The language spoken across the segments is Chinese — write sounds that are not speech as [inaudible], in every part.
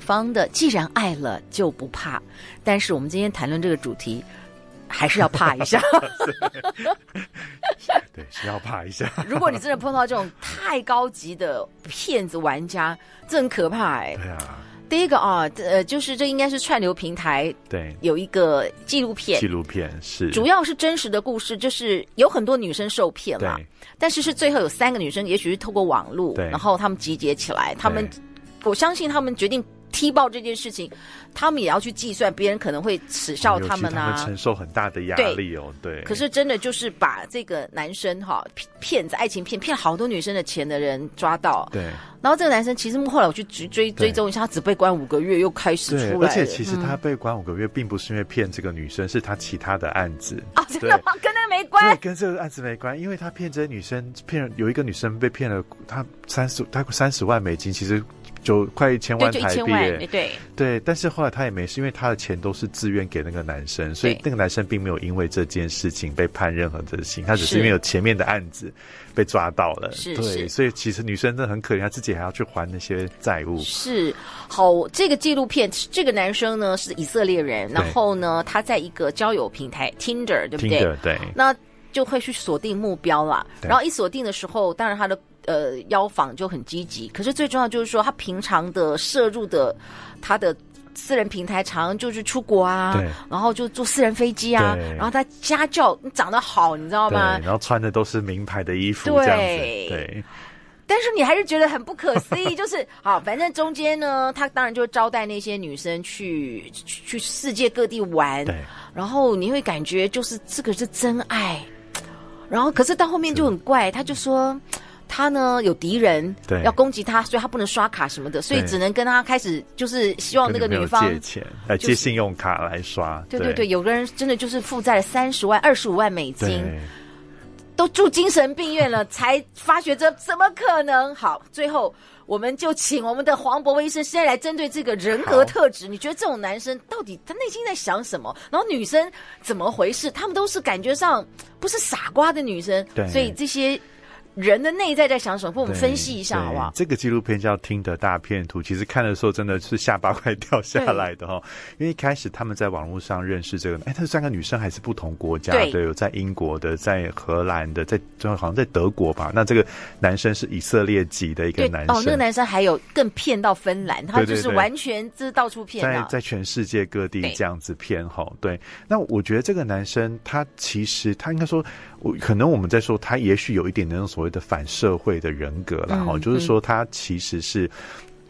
方的既然爱了就不怕，但是我们今天谈论这个主题，还是要怕一下。[laughs] 对，是要怕一下。如果你真的碰到这种太高级的骗子玩家，这很可怕哎。对啊。第一个啊，呃，就是这应该是串流平台对有一个纪录片，纪录片是主要是真实的故事，就是有很多女生受骗了，但是是最后有三个女生，也许是透过网络，然后他们集结起来，他们。我相信他们决定踢爆这件事情，他们也要去计算别人可能会耻笑他们啊，他们承受很大的压力哦。对，对，可是真的就是把这个男生哈骗子爱情骗骗了好多女生的钱的人抓到。对，然后这个男生其实后来我去追追追踪一下，他只被关五个月，又开始出来。而且其实他被关五个月，并不是因为骗这个女生，嗯、是他其他的案子啊，真的吗？跟那个没关？对，跟这个案子没关，因为他骗这些女生，骗有一个女生被骗了，他三十，他三十万美金，其实。就快一千万台币，对。对，但是后来他也没事，因为他的钱都是自愿给那个男生，所以那个男生并没有因为这件事情被判任何的刑，他只是因为有前面的案子被抓到了，是对，所以其实女生真的很可怜，她自己还要去还那些债务。是，好，这个纪录片，这个男生呢是以色列人，然后呢他在一个交友平台 Tinder，对不对？Tinder，对，那就会去锁定目标啦，然后一锁定的时候，当然他的。呃，邀访就很积极，可是最重要就是说，他平常的摄入的他的私人平台，常就是出国啊，对，然后就坐私人飞机啊，然后他家教长得好，你知道吗？然后穿的都是名牌的衣服，对这样子，对。但是你还是觉得很不可思议，[laughs] 就是好，反正中间呢，他当然就招待那些女生去去，去世界各地玩，对。然后你会感觉就是这个是真爱，然后可是到后面就很怪，他就说。他呢有敌人，对，要攻击他，所以他不能刷卡什么的，所以只能跟他开始，就是希望那个女方借钱来借信用卡来刷。对对对，有个人真的就是负债了三十万、二十五万美金，都住精神病院了，才发觉这怎么可能？好，最后我们就请我们的黄博威医生现在来针对这个人格特质，你觉得这种男生到底他内心在想什么？然后女生怎么回事？他们都是感觉上不是傻瓜的女生，对，所以这些。人的内在在想什么？帮我们分析一下好不好？这个纪录片叫《听的大片图》，其实看的时候真的是下巴快掉下来的哈。因为一开始他们在网络上认识这个，哎，他三个女生还是不同国家的，对，有在英国的，在荷兰的，在就好像在德国吧。那这个男生是以色列籍的一个男生。哦，那个男生还有更骗到芬兰，他就是完全就是到处骗，在在全世界各地这样子骗哈。对，那我觉得这个男生他其实他应该说。我可能我们在说他也许有一点那种所谓的反社会的人格了哈，就是说他其实是。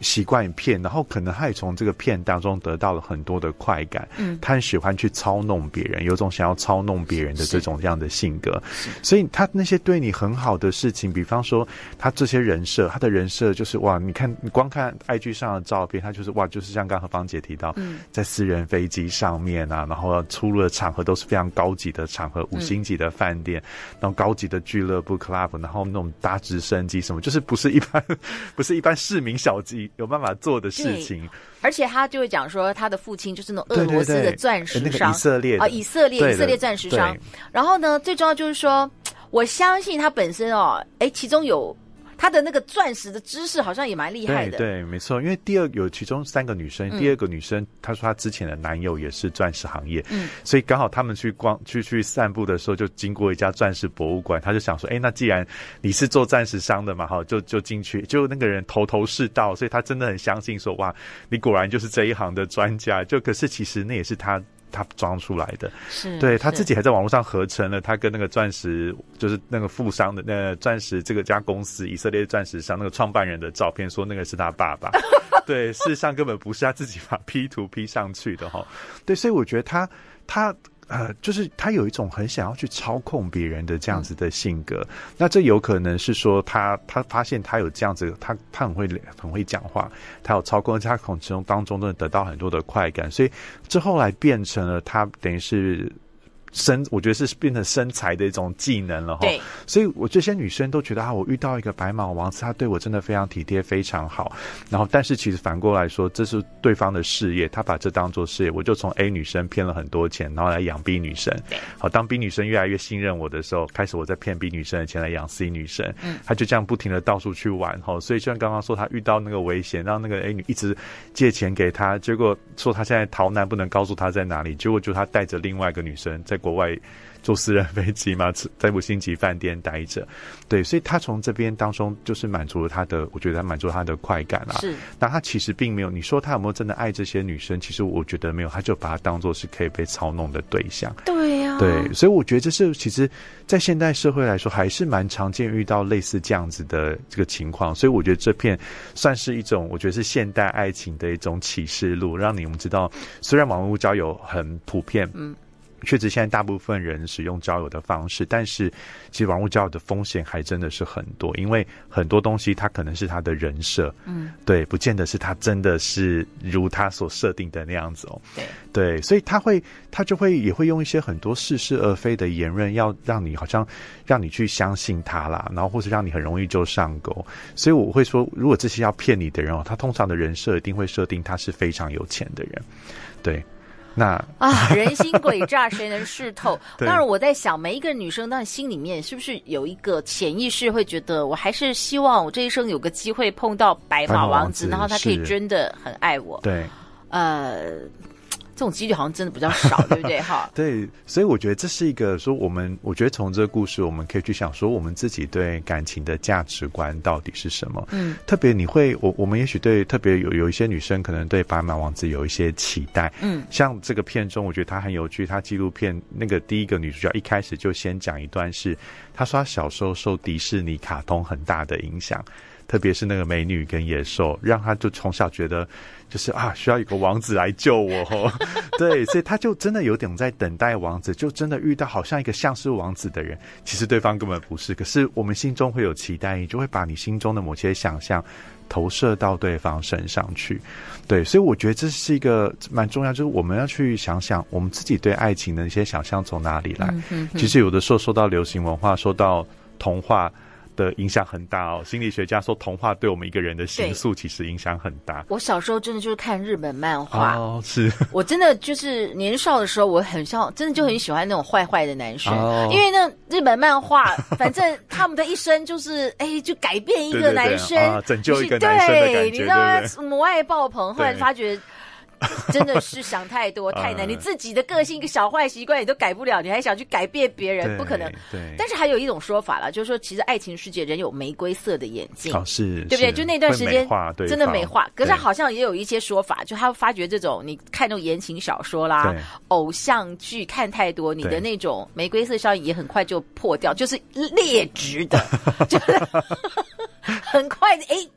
习惯骗，然后可能他也从这个骗当中得到了很多的快感。嗯，他很喜欢去操弄别人，有种想要操弄别人的这种这样的性格。所以他那些对你很好的事情，比方说他这些人设，他的人设就是哇，你看你光看 IG 上的照片，他就是哇，就是像刚刚何芳姐提到，嗯，在私人飞机上面啊，然后出入的场合都是非常高级的场合，五星级的饭店，然后高级的俱乐部 club，然后那种搭直升机什么，就是不是一般，[laughs] 不是一般市民小鸡。有办法做的事情，而且他就会讲说，他的父亲就是那种俄罗斯的钻石商，以色列啊，以色列以色列钻石商。然后呢，最重要就是说，我相信他本身哦，哎，其中有。他的那个钻石的知识好像也蛮厉害的。对，对，没错。因为第二有其中三个女生，嗯、第二个女生她说她之前的男友也是钻石行业，嗯，所以刚好他们去逛去去散步的时候，就经过一家钻石博物馆，他就想说，哎，那既然你是做钻石商的嘛，哈，就就进去，就那个人头头是道，所以他真的很相信说，哇，你果然就是这一行的专家。就可是其实那也是他。他装出来的，是对他自己还在网络上合成了他跟那个钻石，就是那个富商的那钻石这个家公司以色列钻石商那个创办人的照片，说那个是他爸爸。[laughs] 对，事实上根本不是他自己把 P 图 P 上去的哈。对，所以我觉得他他。呃，就是他有一种很想要去操控别人的这样子的性格。嗯、那这有可能是说他他发现他有这样子，他他很会很会讲话，他有操控，他从其中当中真的得到很多的快感，所以这后来变成了他等于是。身，我觉得是变成身材的一种技能了哈。对，所以我这些女生都觉得啊，我遇到一个白马王子，他对我真的非常体贴，非常好。然后，但是其实反过来说，这是对方的事业，他把这当做事业，我就从 A 女生骗了很多钱，然后来养 B 女生。对，好，当 B 女生越来越信任我的时候，开始我在骗 B 女生的钱来养 C 女生。嗯，他就这样不停的到处去玩哈。所以就像刚刚说，他遇到那个危险，让那个 A 女一直借钱给他，结果说他现在逃难，不能告诉他在哪里，结果就他带着另外一个女生在。国外坐私人飞机嘛，[laughs] 在五星级饭店待着，对，所以他从这边当中就是满足了他的，我觉得他满足了他的快感啊。是，那他其实并没有，你说他有没有真的爱这些女生？其实我觉得没有，他就把她当做是可以被操弄的对象。对呀、啊，对，所以我觉得这是其实，在现代社会来说，还是蛮常见遇到类似这样子的这个情况。所以我觉得这片算是一种，我觉得是现代爱情的一种启示录，让你们知道，虽然网络交友很普遍，嗯。确实，现在大部分人使用交友的方式，但是其实网络交友的风险还真的是很多，因为很多东西它可能是他的人设，嗯，对，不见得是他真的是如他所设定的那样子哦，对，对，所以他会，他就会也会用一些很多似是而非的言论，要让你好像让你去相信他啦，然后或是让你很容易就上钩，所以我会说，如果这些要骗你的人哦，他通常的人设一定会设定他是非常有钱的人，对。那啊，人心诡诈，谁能识透？[laughs] 当然，我在想，每一个女生，那心里面是不是有一个潜意识，会觉得我还是希望我这一生有个机会碰到白马王子，王子然后他可以真的很爱我。对，呃。这种几率好像真的比较少，对不对？[laughs] 哈，对，所以我觉得这是一个说，我们我觉得从这个故事，我们可以去想说，我们自己对感情的价值观到底是什么？嗯，特别你会，我我们也许对特别有有一些女生可能对白马王子有一些期待，嗯，像这个片中，我觉得他很有趣，他纪录片那个第一个女主角一开始就先讲一段是，她说她小时候受迪士尼卡通很大的影响。特别是那个美女跟野兽，让他就从小觉得，就是啊，需要一个王子来救我哦。[laughs] 对，所以他就真的有点在等待王子，就真的遇到好像一个像是王子的人，其实对方根本不是。可是我们心中会有期待，你就会把你心中的某些想象投射到对方身上去。对，所以我觉得这是一个蛮重要，就是我们要去想想我们自己对爱情的一些想象从哪里来。其实有的时候说到流行文化，说到童话。的影响很大哦。心理学家说，童话对我们一个人的形塑其实影响很大。我小时候真的就是看日本漫画。哦，是。[laughs] 我真的就是年少的时候，我很像真的就很喜欢那种坏坏的男生，哦、因为那日本漫画，[laughs] 反正他们的一生就是哎，就改变一个男生，对。对对啊、拯救一个男生的感觉，对，你知道母爱爆棚，后来发觉。[laughs] 真的是想太多 [laughs] 太难，你自己的个性一个小坏习惯你都改不了，你还想去改变别人，不可能。对。但是还有一种说法啦，就是说，其实爱情世界人有玫瑰色的眼睛，哦，是，对不对？就那段时间真的美化，可是好像也有一些说法，就他发觉这种你看那种言情小说啦、偶像剧看太多，你的那种玫瑰色效应也很快就破掉，就是劣质的，[laughs] 就是很快的哎。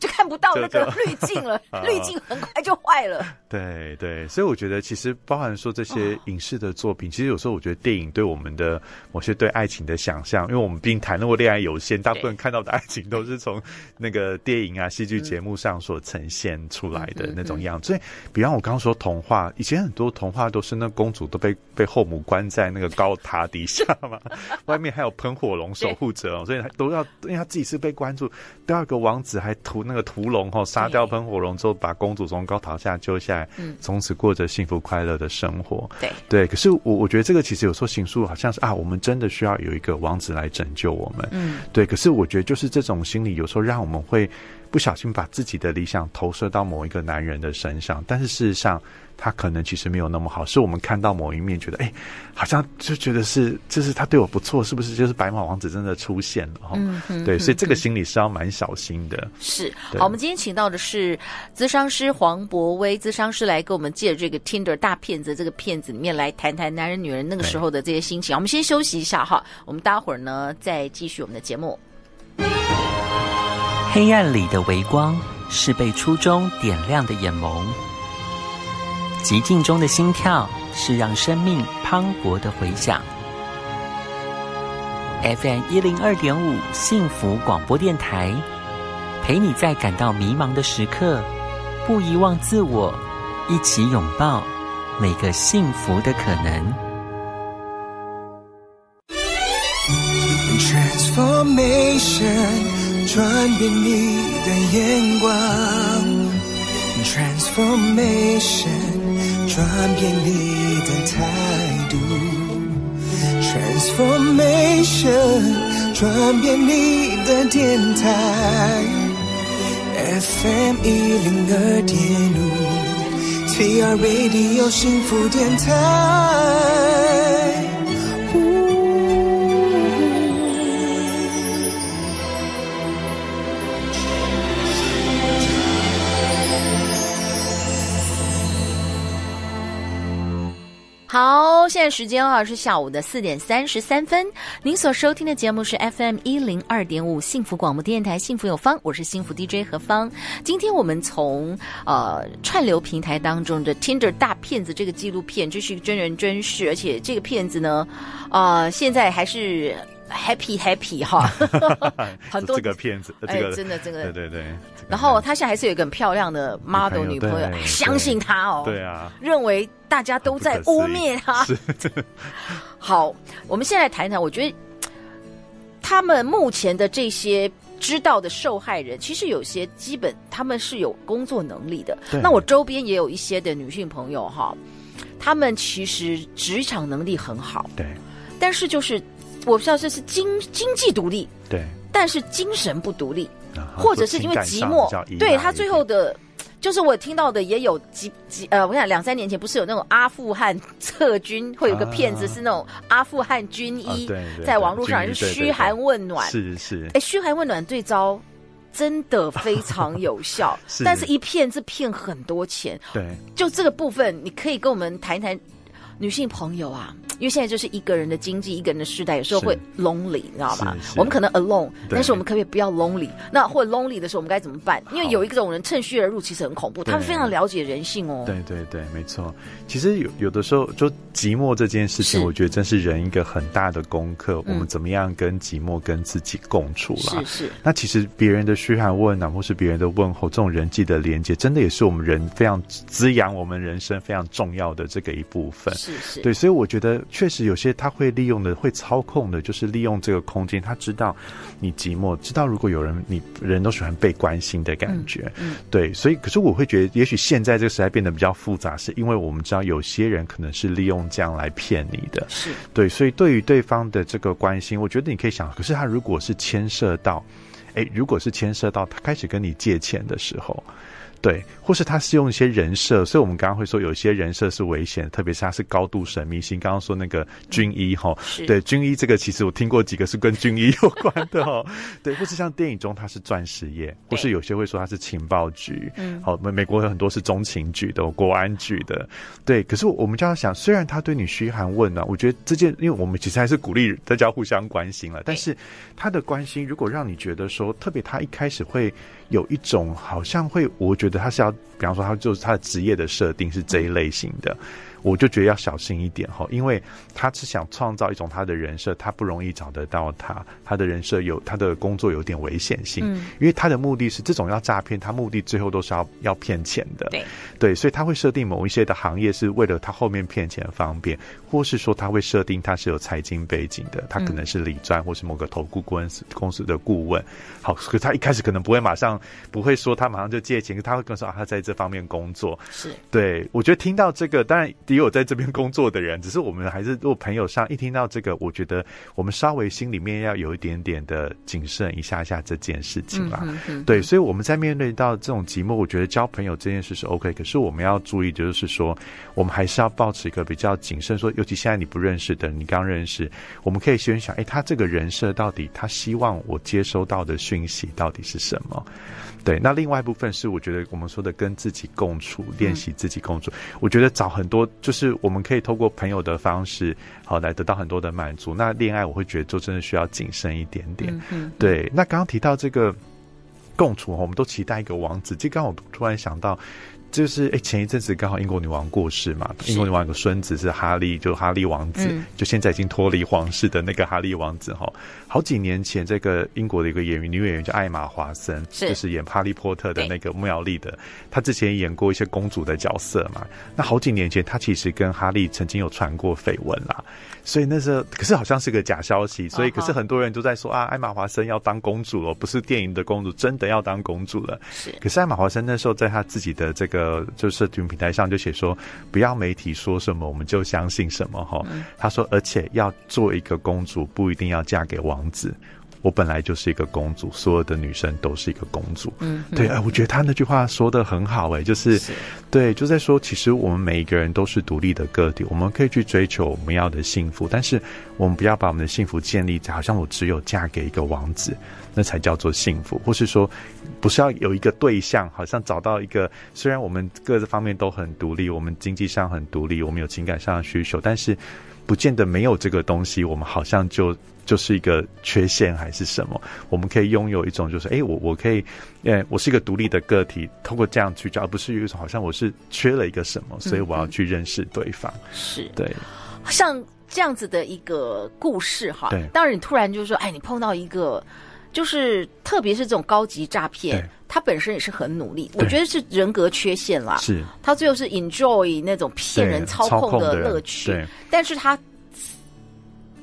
就看不到那个滤镜了 [laughs] [laughs] 滤镜很快就坏了。对对，所以我觉得其实包含说这些影视的作品，哦、其实有时候我觉得电影对我们的某些对爱情的想象，因为我们毕竟谈论过恋爱有限，大部分看到的爱情都是从那个电影啊、戏剧节目上所呈现出来的那种样子。所以，比方我刚刚说童话，以前很多童话都是那公主都被被后母关在那个高塔底下嘛，[laughs] 外面还有喷火龙守护着，所以都要，因为他自己是被关注，第二个王子还。屠那个屠龙后，杀掉喷火龙之后，把公主从高塔下救下来，嗯，从此过着幸福快乐的生活。对对，可是我我觉得这个其实有时候行书好像是啊，我们真的需要有一个王子来拯救我们。嗯，对。可是我觉得就是这种心理有时候让我们会不小心把自己的理想投射到某一个男人的身上，但是事实上。他可能其实没有那么好，是我们看到某一面，觉得哎，好像就觉得是，就是他对我不错，是不是？就是白马王子真的出现了哈？嗯嗯。对，所以这个心理是要蛮小心的。是。好，我们今天请到的是咨商师黄博威，咨商师来给我们借这个 Tinder 大骗子这个骗子里面来谈谈男人女人那个时候的这些心情。我们先休息一下哈，我们待会儿呢再继续我们的节目。黑暗里的微光是被初衷点亮的眼眸。寂静中的心跳是让生命磅礴的回响。FM 一零二点五幸福广播电台，陪你在感到迷茫的时刻，不遗忘自我，一起拥抱每个幸福的可能。Transformation，转变你的眼光。Transformation，转变你的态度。Transformation，转变你的电台。FM 一零二点五，TR Radio 幸福电台。好，现在时间啊是下午的四点三十三分。您所收听的节目是 FM 一零二点五幸福广播电台，幸福有方，我是幸福 DJ 何芳。今天我们从呃串流平台当中的 Tinder 大骗子这个纪录片，这是一个真人真事，而且这个骗子呢，呃，现在还是。Happy Happy 哈，[laughs] 很多这个骗子，哎，这个、真的真的，对对对。然后他现在还是有一个很漂亮的 model 女朋友，相信他哦，对啊，认为大家都在污蔑他。是 [laughs] 好，我们现在谈谈，我觉得他们目前的这些知道的受害人，其实有些基本他们是有工作能力的。那我周边也有一些的女性朋友哈，他们其实职场能力很好，对，但是就是。我不知道这是经经济独立，对，但是精神不独立，啊、或者是因为寂寞，对他最后的，就是我听到的也有几几呃，我想两三年前不是有那种阿富汗撤军，会有个骗子是那种阿富汗军医，啊、在网络上是嘘寒问暖，是是，哎，嘘寒问暖对招真的非常有效，[laughs] 是。但是一骗是骗很多钱，对，就这个部分，你可以跟我们谈一谈女性朋友啊。因为现在就是一个人的经济，一个人的时代，有时候会 lonely，你知道吗？我们可能 alone，但是我们可不可以不要 lonely？那或者 lonely 的时候，我们该怎么办？因为有一种人趁虚而入，其实很恐怖。他们非常了解人性哦。对对对，没错。其实有有的时候，就寂寞这件事情，我觉得真是人一个很大的功课。我们怎么样跟寂寞跟自己共处啦？是是。那其实别人的嘘寒问暖，或是别人的问候，这种人际的连接，真的也是我们人非常滋养我们人生非常重要的这个一部分。是是。对，所以我觉得。确实有些他会利用的，会操控的，就是利用这个空间。他知道你寂寞，知道如果有人，你人都喜欢被关心的感觉，嗯，嗯对。所以，可是我会觉得，也许现在这个时代变得比较复杂，是因为我们知道有些人可能是利用这样来骗你的，是对。所以，对于对方的这个关心，我觉得你可以想，可是他如果是牵涉到，诶，如果是牵涉到他开始跟你借钱的时候。对，或是他是用一些人设，所以我们刚刚会说有一些人设是危险，特别是他是高度神秘性。刚刚说那个军医哈，嗯、对，军医这个其实我听过几个是跟军医有关的哈，[laughs] 对，或是像电影中他是钻石业，或是有些会说他是情报局，嗯，好，美美国有很多是中情局的、国安局的，对。可是我们就要想，虽然他对你嘘寒问暖，我觉得这件，因为我们其实还是鼓励大家互相关心了，但是他的关心如果让你觉得说，特别他一开始会。有一种好像会，我觉得他是要，比方说他就是他的职业的设定是这一类型的。我就觉得要小心一点哈，因为他是想创造一种他的人设，他不容易找得到他，他的人设有他的工作有点危险性，嗯，因为他的目的是这种要诈骗，他目的最后都是要要骗钱的，对。对，所以他会设定某一些的行业是为了他后面骗钱方便，或是说他会设定他是有财经背景的，他可能是理专或是某个投顾公司公司的顾问，好，可他一开始可能不会马上不会说他马上就借钱，他会跟说啊他在这方面工作，是。对，我觉得听到这个当然。也有在这边工作的人，只是我们还是如果朋友上一听到这个，我觉得我们稍微心里面要有一点点的谨慎一下下这件事情啦。对，所以我们在面对到这种寂寞，我觉得交朋友这件事是 OK，可是我们要注意，就是说我们还是要保持一个比较谨慎。说，尤其现在你不认识的，你刚认识，我们可以先想，哎，他这个人设到底他希望我接收到的讯息到底是什么？对，那另外一部分是我觉得我们说的跟自己共处，练习自己共处。嗯、我觉得找很多就是我们可以透过朋友的方式，好来得到很多的满足。那恋爱我会觉得就真的需要谨慎一点点。对，那刚刚提到这个共处，我们都期待一个王子。就刚刚我突然想到。就是哎、欸，前一阵子刚好英国女王过世嘛，英国女王有个孙子是哈利，就哈利王子，嗯、就现在已经脱离皇室的那个哈利王子哈。好几年前，这个英国的一个演员女演员叫艾玛华森，是就是演哈利波特的那个妙丽的，她之前演过一些公主的角色嘛。那好几年前，她其实跟哈利曾经有传过绯闻啦，所以那时候可是好像是个假消息，所以可是很多人都在说啊，艾玛华森要当公主了，不是电影的公主，真的要当公主了。是，可是艾玛华森那时候在她自己的这个。呃，就社群平台上就写说，不要媒体说什么我们就相信什么哈。他说，而且要做一个公主，不一定要嫁给王子。我本来就是一个公主，所有的女生都是一个公主。嗯，对，哎，我觉得他那句话说的很好，哎，就是，是对，就在说，其实我们每一个人都是独立的个体，我们可以去追求我们要的幸福，但是我们不要把我们的幸福建立在好像我只有嫁给一个王子，那才叫做幸福，或是说，不是要有一个对象，好像找到一个，虽然我们各自方面都很独立，我们经济上很独立，我们有情感上的需求，但是不见得没有这个东西，我们好像就。就是一个缺陷还是什么？我们可以拥有一种，就是哎，我我可以，呃，我是一个独立的个体，通过这样去找，而不是有一种好像我是缺了一个什么，所以我要去认识对方。嗯嗯是对，像这样子的一个故事哈。对。当然，你突然就说，哎，你碰到一个，就是特别是这种高级诈骗，他本身也是很努力，我觉得是人格缺陷啦。是。他最后是 enjoy 那种骗人操控的乐趣，对。但是他。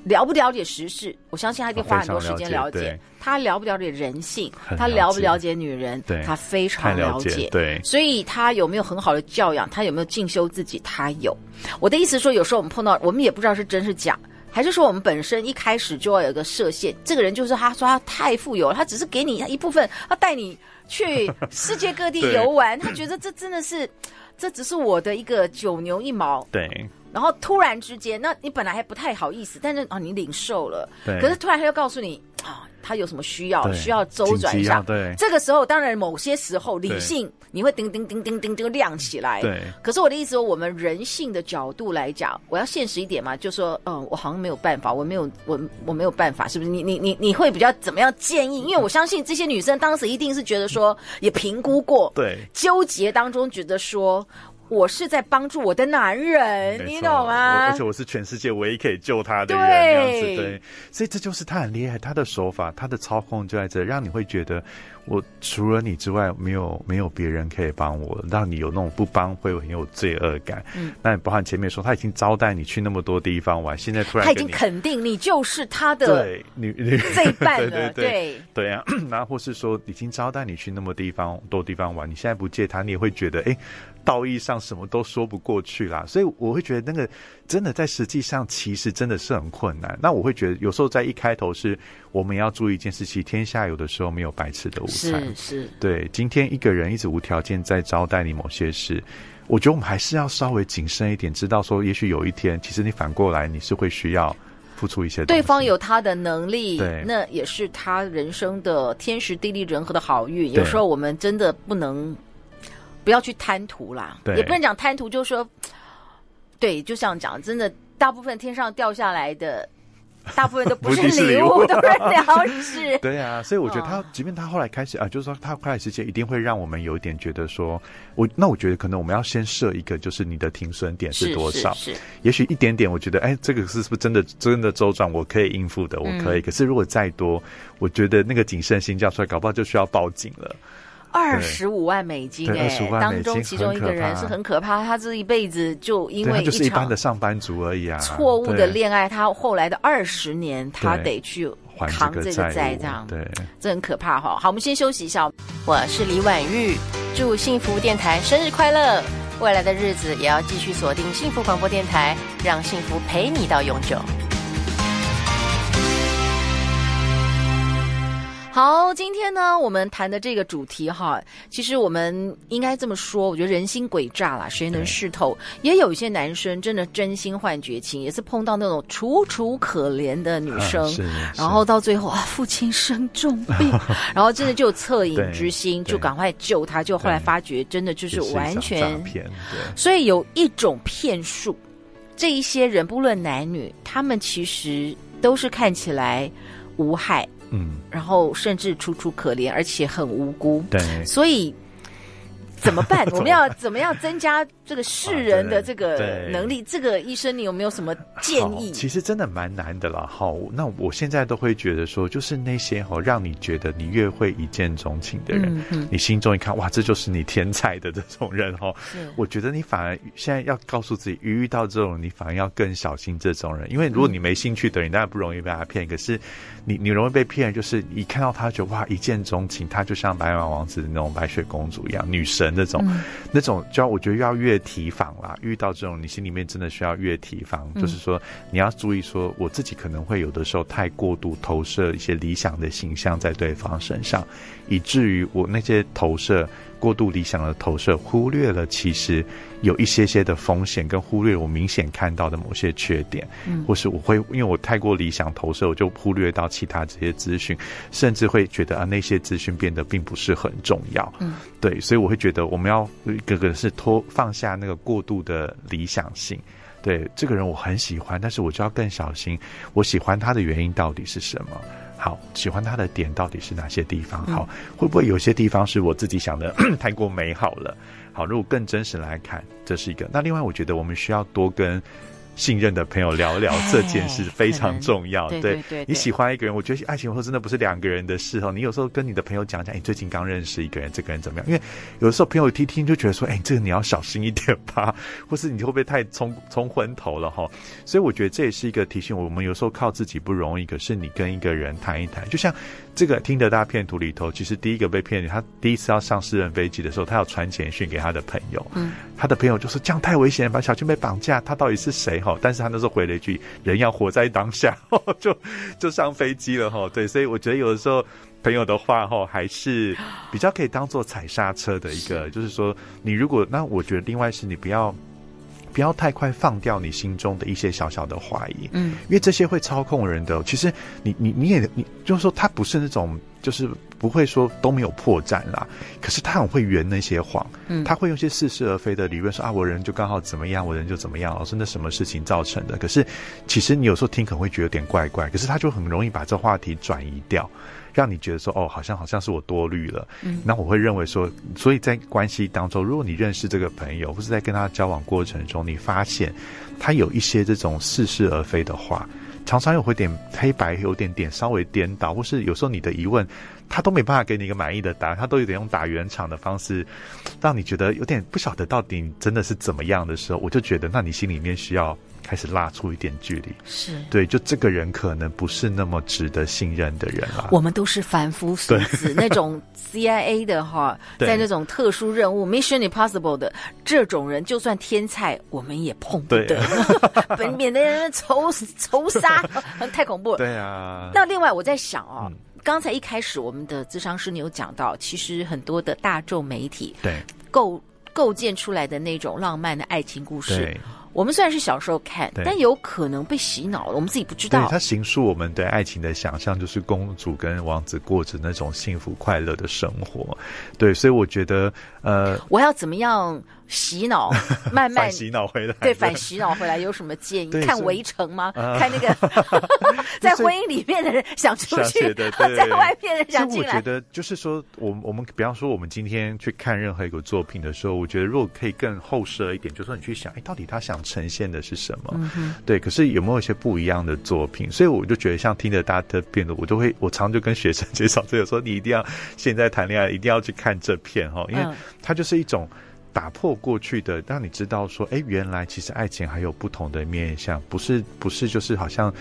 了不了解时事？我相信他一定花很多时间了解。了解他了不了解人性？了他了不了解女人？对，他非常了解。了解对，所以他有没有很好的教养？他有没有进修自己？他有。我的意思说，有时候我们碰到，我们也不知道是真是假，还是说我们本身一开始就要有个设限。这个人就是他说他太富有了，他只是给你一部分，他带你去世界各地游玩，他觉得这真的是，[tsk] 这只是我的一个九牛一毛。对。然后突然之间，那你本来还不太好意思，但是啊、哦，你领受了。对。可是突然他又告诉你啊，他有什么需要，需要周转一下。对。这个时候，当然某些时候理性你会叮叮叮叮叮叮亮起来。对。可是我的意思说，我们人性的角度来讲，我要现实一点嘛，就说，嗯，我好像没有办法，我没有，我我没有办法，是不是？你你你你会比较怎么样建议？因为我相信这些女生当时一定是觉得说，也评估过，对，纠结当中觉得说。我是在帮助我的男人，你懂吗？而且我是全世界唯一可以救他的人，这样子对。所以这就是他很厉害，他的手法，他的操控就在这，让你会觉得我除了你之外，没有没有别人可以帮我，让你有那种不帮会很有罪恶感。嗯，那你包含前面说他已经招待你去那么多地方玩，现在突然他已经肯定你就是他的对女女最棒的，对对对对啊。[clears throat] 然后或是说已经招待你去那么地方多地方玩，你现在不借他，你也会觉得哎。诶道义上什么都说不过去啦，所以我会觉得那个真的在实际上其实真的是很困难。那我会觉得有时候在一开头是我们要注意一件事情，天下有的时候没有白吃的午餐。是是，对。今天一个人一直无条件在招待你某些事，我觉得我们还是要稍微谨慎一点，知道说也许有一天，其实你反过来你是会需要付出一些。对方有他的能力，对，那也是他人生的天时地利人和的好运。有时候我们真的不能。不要去贪图啦，对也不能讲贪图，就是说，对，就像讲，真的，大部分天上掉下来的，大部分都不 [laughs] 是礼物，都是粮食。[laughs] 对啊，所以我觉得他，哦、即便他后来开始啊，就是说他开始之前一定会让我们有一点觉得说，我那我觉得可能我们要先设一个，就是你的停损点是多少？是，是，是也许一点点，我觉得哎，这个是是不是真的真的周转，我可以应付的，我可以。嗯、可是如果再多，我觉得那个谨慎心叫出来，搞不好就需要报警了。二十五万美金哎，当中其中一个人是很可怕，他这一辈子就因为一就是一般的上班族而已啊，错误的恋爱，他后来的二十年，他得去扛这个债，这样对，这很可怕哈。好，我们先休息一下。我是李婉玉，祝幸福电台生日快乐，未来的日子也要继续锁定幸福广播电台，让幸福陪你到永久。好，今天呢，我们谈的这个主题哈，其实我们应该这么说，我觉得人心诡诈啦，谁能识透？也有一些男生真的真心换绝情，也是碰到那种楚楚可怜的女生，啊、然后到最后啊，父亲生重病，[laughs] 然后真的就恻隐之心，就赶快救他，就后来发觉真的就是完全骗。所以有一种骗术，这一些人不论男女，他们其实都是看起来无害。嗯，然后甚至楚楚可怜，而且很无辜。对，所以 [laughs] 怎么办？我们要怎么样增加这个世人的这个能力？啊、这个医生，你有没有什么建议？其实真的蛮难的了。好，那我现在都会觉得说，就是那些哈，让你觉得你越会一见钟情的人，嗯嗯、你心中一看，哇，这就是你天才的这种人哈。是我觉得你反而现在要告诉自己，遇到这种，你反而要更小心这种人，因为如果你没兴趣的人，当然不容易被他骗。可是你你容易被骗，就是一看到他就哇一见钟情，他就像白马王子的那种白雪公主一样，女神那种，嗯、那种就要我觉得要越提防啦。遇到这种，你心里面真的需要越提防，嗯、就是说你要注意说，我自己可能会有的时候太过度投射一些理想的形象在对方身上，以至于我那些投射。过度理想的投射，忽略了其实有一些些的风险，跟忽略我明显看到的某些缺点，嗯，或是我会因为我太过理想投射，我就忽略到其他这些资讯，甚至会觉得啊那些资讯变得并不是很重要，嗯，对，所以我会觉得我们要一个个是脱放下那个过度的理想性，对，这个人我很喜欢，但是我就要更小心，我喜欢他的原因到底是什么？好，喜欢他的点到底是哪些地方？好，会不会有些地方是我自己想的 [clears throat] 太过美好了？好，如果更真实来看，这是一个。那另外，我觉得我们需要多跟。信任的朋友聊聊这件事非常重要。对，对，对，对，对，你喜欢一个人，我觉得爱情有时候真的不是两个人的事哦。你有时候跟你的朋友讲讲，你最近刚认识一个人，这个人怎么样？因为有的时候朋友听听就觉得说，哎，这个你要小心一点吧，[laughs] 或是你会不会太冲冲昏头了哈？所以我觉得这也是一个提醒我们，有时候靠自己不容易，可是你跟一个人谈一谈，就像这个听得大骗图里头，其实第一个被骗，他第一次要上私人飞机的时候，他要传简讯给他的朋友，嗯，他的朋友就说这样太危险了吧，小青被绑架，他到底是谁哈？但是他那时候回。了一句：“人要活在当下，[laughs] 就就上飞机了哈。”对，所以我觉得有的时候朋友的话哈，还是比较可以当做踩刹车的一个，是就是说，你如果那我觉得另外是你不要不要太快放掉你心中的一些小小的怀疑，嗯，因为这些会操控人的。其实你你你也你就是说，他不是那种。就是不会说都没有破绽啦，可是他很会圆那些谎，嗯，他会用些似是而非的理论说啊，我人就刚好怎么样，我人就怎么样，老师那什么事情造成的？可是其实你有时候听可能会觉得有点怪怪，可是他就很容易把这话题转移掉，让你觉得说哦，好像好像是我多虑了，嗯，那我会认为说，所以在关系当中，如果你认识这个朋友，或是在跟他交往过程中，你发现他有一些这种似是而非的话。常常又会点黑白，有点点稍微颠倒，或是有时候你的疑问，他都没办法给你一个满意的答案，他都有点用打圆场的方式，让你觉得有点不晓得到底真的是怎么样的时候，我就觉得，那你心里面需要。开始拉出一点距离，是对，就这个人可能不是那么值得信任的人了。我们都是凡夫俗子，那种 CIA 的哈，在那种特殊任务 Mission Impossible 的这种人，就算天才，我们也碰不得，[laughs] 本免得人仇仇杀，太恐怖了。对啊。那另外我在想哦，嗯、刚才一开始我们的智商师你有讲到，其实很多的大众媒体对构构建出来的那种浪漫的爱情故事。我们虽然是小时候看，但有可能被洗脑了，我们自己不知道。它形塑我们对爱情的想象，就是公主跟王子过着那种幸福快乐的生活。对，所以我觉得，呃，我要怎么样？洗脑，[laughs] 慢慢洗脑回来。对，反洗脑回来有什么建议？看围城吗？看那个 [laughs] [laughs] 在婚姻里面的人想出去，在外面的人想进来。我觉得就是说，我我们比方说，我们今天去看任何一个作品的时候，我觉得如果可以更后设一点，就是说你去想，哎，到底他想呈现的是什么？对。可是有没有一些不一样的作品？所以我就觉得，像听着大家的辩论，我就会我常就跟学生介绍，这个说你一定要现在谈恋爱，一定要去看这片哈，因为它就是一种。打破过去的，让你知道说，哎，原来其实爱情还有不同的面向，不是不是就是好像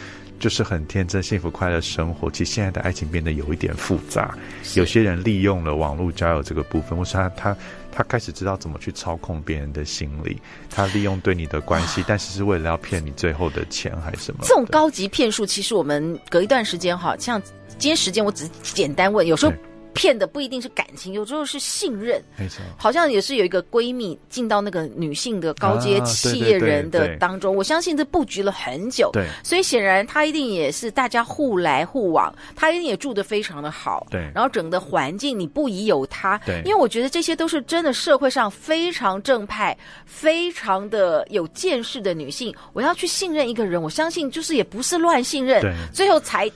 就是很天真、幸福、快乐生活。其实现在的爱情变得有一点复杂，有些人利用了网络交友这个部分，或是他他他开始知道怎么去操控别人的心理，他利用对你的关系，但是是为了要骗你最后的钱还是什么？这种高级骗术，其实我们隔一段时间哈，像今天时间我只简单问，有时候。骗的不一定是感情，有时候是信任。没错，好像也是有一个闺蜜进到那个女性的高阶企业人的当中，我相信这布局了很久。对，所以显然她一定也是大家互来互往，她一定也住的非常的好。对，然后整个环境你不宜有她。对，因为我觉得这些都是真的社会上非常正派、非常的有见识的女性。我要去信任一个人，我相信就是也不是乱信任，最后才。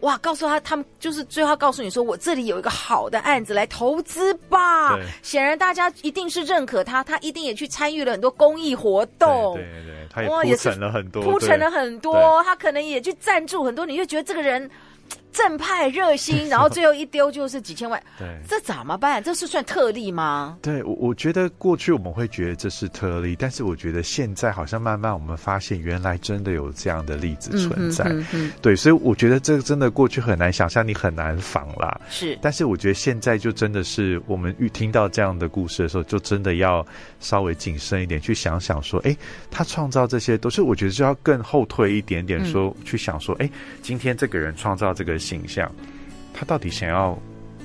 哇，告诉他他们就是最后告诉你说，我这里有一个好的案子来投资吧。显然大家一定是认可他，他一定也去参与了很多公益活动。对对对，他也铺陈了很多，铺陈了很多，他可能也去赞助很多，你就觉得这个人。正派热心，[laughs] 然后最后一丢就是几千万，对，这怎么办？这是算特例吗？对，我我觉得过去我们会觉得这是特例，但是我觉得现在好像慢慢我们发现，原来真的有这样的例子存在。嗯，嗯，嗯，对，所以我觉得这个真的过去很难想象，你很难仿啦。是，但是我觉得现在就真的是我们遇听到这样的故事的时候，就真的要稍微谨慎一点，去想想说，哎，他创造这些都是，我觉得就要更后退一点点说，说、嗯、去想说，哎，今天这个人创造这个。形象，他到底想要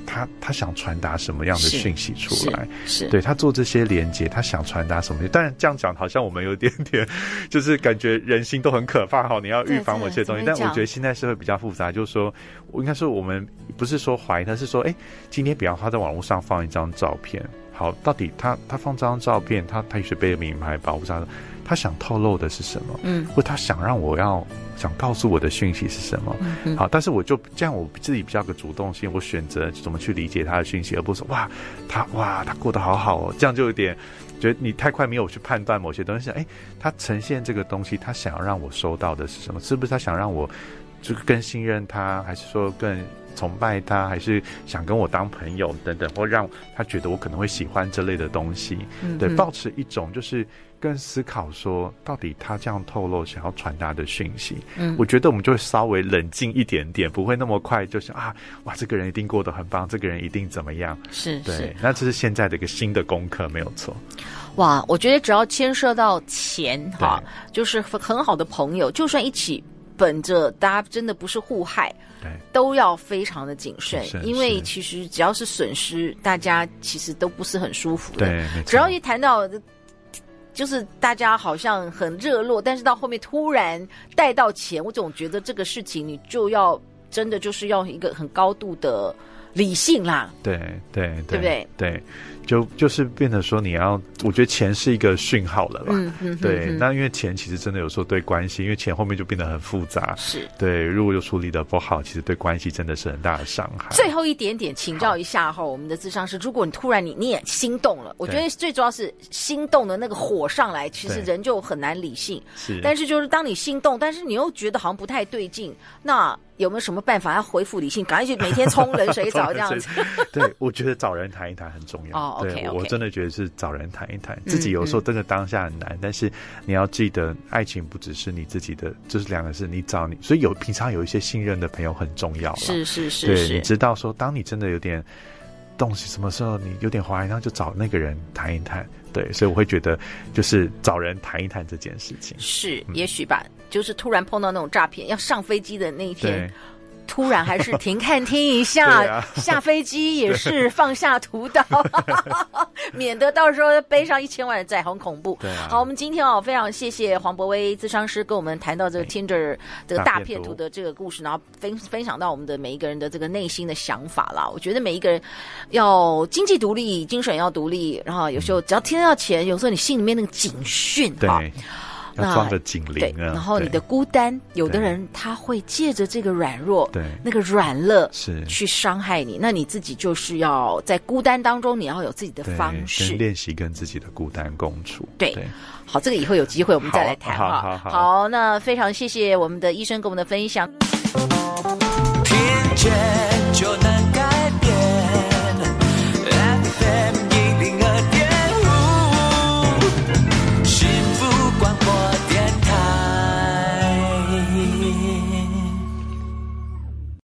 他他想传达什么样的讯息出来？是，是对他做这些连接，他想传达什么？当然这样讲好像我们有点点，[laughs] 就是感觉人心都很可怕哈。你要预防某些东西，但我觉得现在社会比较复杂，就是说，我应该说我们不是说怀疑，他是说，哎，今天比方他在网络上放一张照片，好，到底他他放这张照片，他他也许背着名牌包，不知道他想透露的是什么？嗯，或他想让我要。想告诉我的讯息是什么？嗯、好，但是我就这样，我自己比较个主动性，我选择怎么去理解他的讯息，而不是说哇，他哇，他过得好好哦，这样就有点觉得你太快没有去判断某些东西。哎，他呈现这个东西，他想要让我收到的是什么？是不是他想让我就更信任他，还是说更崇拜他，还是想跟我当朋友等等，或让他觉得我可能会喜欢这类的东西？嗯、对，抱持一种就是。跟思考说，到底他这样透露想要传达的讯息，嗯，我觉得我们就会稍微冷静一点点，不会那么快就想啊，哇，这个人一定过得很棒，这个人一定怎么样？是，对，那这是现在的一个新的功课，没有错。哇，我觉得只要牵涉到钱哈，就是很好的朋友，就算一起本着大家真的不是互害，对，都要非常的谨慎，因为其实只要是损失，大家其实都不是很舒服的。对，只要一谈到。就是大家好像很热络，但是到后面突然带到钱，我总觉得这个事情你就要真的就是要一个很高度的理性啦。对对对，对不对？对。就就是变得说，你要，我觉得钱是一个讯号了吧？嗯嗯，对。那因为钱其实真的有时候对关系，因为钱后面就变得很复杂。是。对，如果又处理的不好，其实对关系真的是很大的伤害。最后一点点，请教一下哈，我们的智商是，如果你突然你你也心动了，我觉得最主要是心动的那个火上来，其实人就很难理性。是。但是就是当你心动，但是你又觉得好像不太对劲，那。有没有什么办法要恢复理性？赶快去每天冲冷水澡 [laughs] 这样子。[laughs] 对，我觉得找人谈一谈很重要。哦，对，我真的觉得是找人谈一谈。自己有时候真的当下很难，但是你要记得，爱情不只是你自己的，就是两个是你找你，所以有平常有一些信任的朋友很重要。是是是，对，你知道说，当你真的有点东西，什么时候你有点怀疑，然后就找那个人谈一谈。对，所以我会觉得，就是找人谈一谈这件事情。是，也许吧。就是突然碰到那种诈骗，要上飞机的那一天，突然还是停看听一下，[laughs] 啊、下飞机也是放下屠刀，[laughs] 免得到时候背上一千万的债，很恐怖。啊、好，我们今天哦，非常谢谢黄博威咨商师跟我们谈到这个 Tinder 这个大骗徒的这个故事，然后分分享到我们的每一个人的这个内心的想法啦。我觉得每一个人要经济独立，精神要独立，然后有时候只要听到钱，有时候你心里面那个警讯啊。要装着警铃啊！然后你的孤单，有的人他会借着这个软弱，对那个软弱是去伤害你。那你自己就是要在孤单当中，你要有自己的方式练习跟自己的孤单共处。对，好，这个以后有机会我们再来谈哈。好，好，好，那非常谢谢我们的医生跟我们的分享。